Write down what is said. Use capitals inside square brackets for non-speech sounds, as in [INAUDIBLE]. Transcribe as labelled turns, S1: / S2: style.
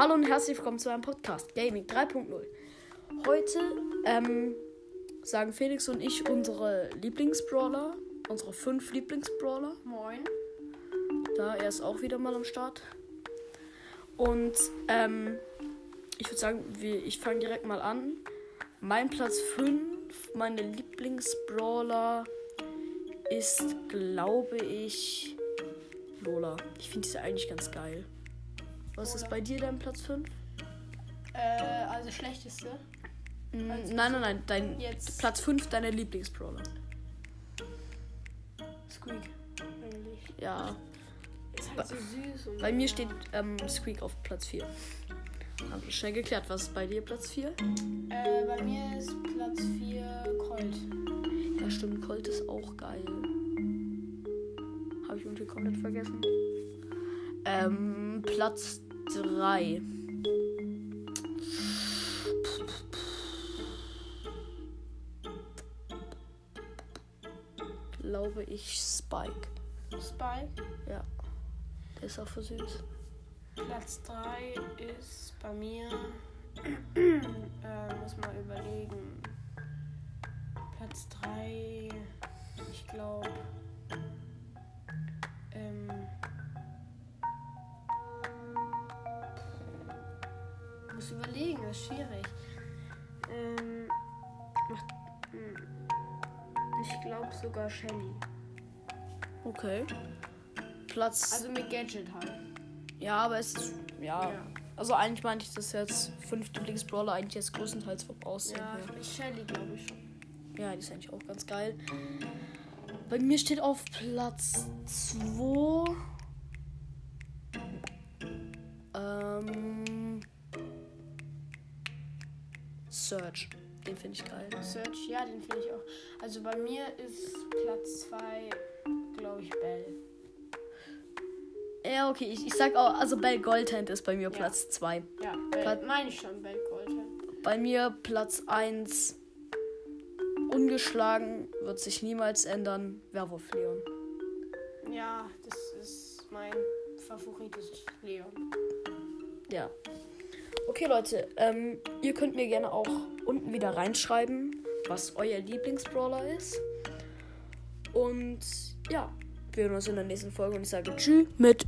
S1: Hallo und herzlich willkommen zu einem Podcast Gaming 3.0. Heute ähm, sagen Felix und ich unsere Lieblingsbrawler, unsere fünf Lieblingsbrawler.
S2: Moin.
S1: Da er ist auch wieder mal am Start. Und ähm, ich würde sagen, wir, ich fange direkt mal an. Mein Platz 5, meine Lieblingsbrawler ist, glaube ich, Lola. Ich finde sie eigentlich ganz geil. Was ist bei dir dein Platz 5?
S2: Äh, also schlechteste.
S1: Mm,
S2: Also
S1: nein, nein, nein. Dein
S2: Jetzt
S1: Platz 5 deiner Lieblingsbrawler.
S2: Squeak. Eigentlich.
S1: Ja.
S2: Ist halt so süß. Und
S1: Bei mir steht ähm, Squeak auf Platz 4. Haben wir schnell geklärt. Was ist bei dir Platz 4?
S2: Äh, bei mir ist Platz 4 Colt.
S1: Ja, stimmt. Colt ist auch geil. Habe ich irgendwie komplett vergessen. Ähm, Platz 3. Glaube ich Spike.
S2: Spike.
S1: Ja. Der ist auch für süß.
S2: Platz 3 ist bei mir. [CLEARS THROAT] äh, muss mal überlegen. Platz 3. Ich glaube. Überlegen, das ist schwierig. Ähm. hm. Ich glaube sogar Shelly.
S1: Okay. Platz.
S2: Also mit Gadget halt.
S1: ja, aber es ist. Ja.
S2: Ja.
S1: Also eigentlich meinte ich das jetzt fünf Lieblingsbrawler eigentlich jetzt größtenteils vom Aussehen
S2: Ja,
S1: her.
S2: Shelly glaube ich schon.
S1: Ja, die ist eigentlich auch ganz geil. Bei mir steht auf Platz 2. Search. Den finde ich geil.
S2: Search, ja, den finde ich auch. Also bei mir ist Platz 2, glaube ich, Bell.
S1: Ja, okay, ich, ich sag auch, also Bell Goldhand ist bei mir
S2: Ja.
S1: Platz 2.
S2: Ja,
S1: Plat-
S2: meine ich schon, Bell Goldhand.
S1: Bei mir Platz 1. Ungeschlagen wird sich niemals ändern. Werwolf Leon.
S2: Ja, das ist mein Favorit, das ist Leon.
S1: Ja. Okay, Leute, ähm, ihr könnt mir gerne auch unten wieder reinschreiben, was euer Lieblingsbrawler ist. Und ja, wir hören uns in der nächsten Folge und ich sage Tschüss mit